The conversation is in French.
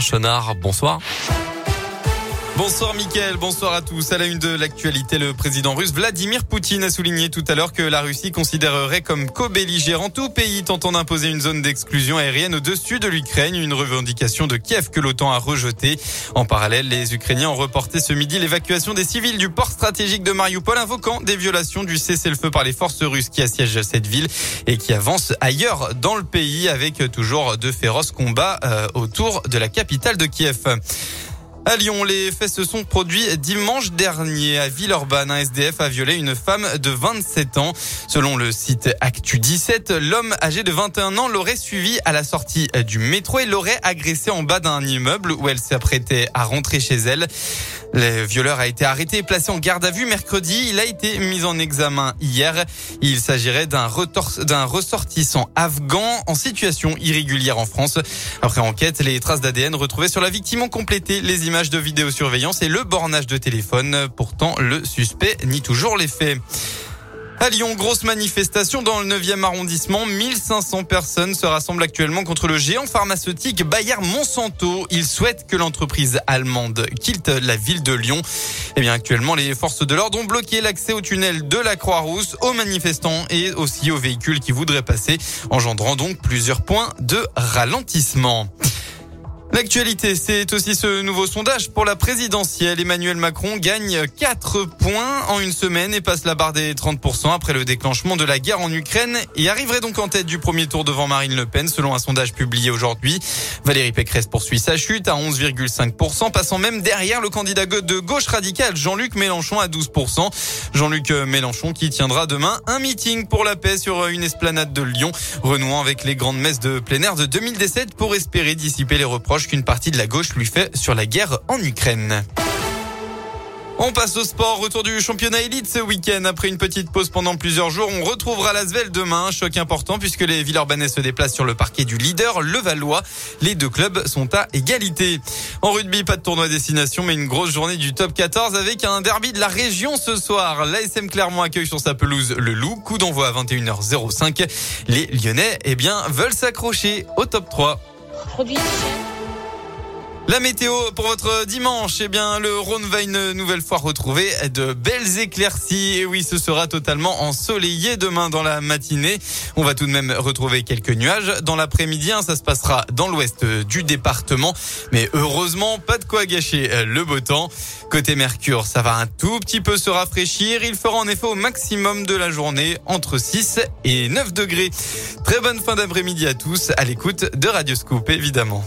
Valentin Chenard. Bonsoir. Bonsoir Mickaël, bonsoir à tous. À la une de l'actualité, le président russe Vladimir Poutine a souligné tout à l'heure que la Russie considérerait comme co-belligérant tout pays tentant d'imposer une zone d'exclusion aérienne au-dessus de l'Ukraine, une revendication de Kiev que l'OTAN a rejetée. En parallèle, les Ukrainiens ont reporté ce midi l'évacuation des civils du port stratégique de Mariupol, invoquant des violations du cessez-le-feu par les forces russes qui assiègent cette ville et qui avancent ailleurs dans le pays avec toujours de féroces combats euh, autour de la capitale de Kiev. À Lyon, les faits se sont produits dimanche dernier. À Villeurbanne, un SDF a violé une femme de 27 ans. Selon le site Actu 17, l'homme âgé de 21 ans l'aurait suivi à la sortie du métro et l'aurait agressé en bas d'un immeuble où elle s'apprêtait à rentrer chez elle. Le violeur a été arrêté et placé en garde à vue mercredi. Il a été mis en examen hier. Il s'agirait d'un ressortissant afghan en situation irrégulière en France. Après enquête, les traces d'ADN retrouvées sur la victime ont complété les images de vidéosurveillance et le bornage de téléphone. Pourtant, le suspect nie toujours les faits. À Lyon, grosse manifestation dans le 9e arrondissement. 1500 personnes se rassemblent actuellement contre le géant pharmaceutique Bayer Monsanto. Ils souhaitent que l'entreprise allemande quitte la ville de Lyon. Eh bien, actuellement, les forces de l'ordre ont bloqué l'accès au tunnel de la Croix-Rousse aux manifestants et aussi aux véhicules qui voudraient passer, engendrant donc plusieurs points de ralentissement. L'actualité, c'est aussi ce nouveau sondage pour la présidentielle. Emmanuel Macron gagne 4 points en une semaine et passe la barre des 30% après le déclenchement de la guerre en Ukraine et arriverait donc en tête du premier tour devant Marine Le Pen selon un sondage publié aujourd'hui. Valérie Pécresse poursuit sa chute à 11,5%, passant même derrière le candidat de gauche radicale Jean-Luc Mélenchon à 12%. Jean-Luc Mélenchon qui tiendra demain un meeting pour la paix sur une esplanade de Lyon, renouant avec les grandes messes de plein air de 2017 pour espérer dissiper les reproches qu'une partie de la gauche lui fait sur la guerre en Ukraine. On passe au sport. Retour du championnat élite ce week-end. Après une petite pause pendant plusieurs jours, on retrouvera l'Asvel demain. Choc important puisque les Villeurbanais se déplacent sur le parquet du leader, le Valois. Les deux clubs sont à égalité. En rugby, pas de tournoi destination, mais une grosse journée du top 14 avec un derby de la région ce soir. L'ASM Clermont accueille sur sa pelouse le Loup. Coup d'envoi à 21h05. Les Lyonnais, eh bien, veulent s'accrocher au top 3. La météo pour votre dimanche, eh bien, le Rhône va une nouvelle fois retrouver de belles éclaircies. Et oui, ce sera totalement ensoleillé demain dans la matinée. On va tout de même retrouver quelques nuages. Dans l'après-midi, hein, ça se passera dans l'ouest du département. Mais heureusement, pas de quoi gâcher le beau temps. Côté Mercure, ça va un tout petit peu se rafraîchir. Il fera en effet au maximum de la journée entre 6 et 9 degrés. Très bonne fin d'après-midi à tous à l'écoute de Radio Scoop, évidemment.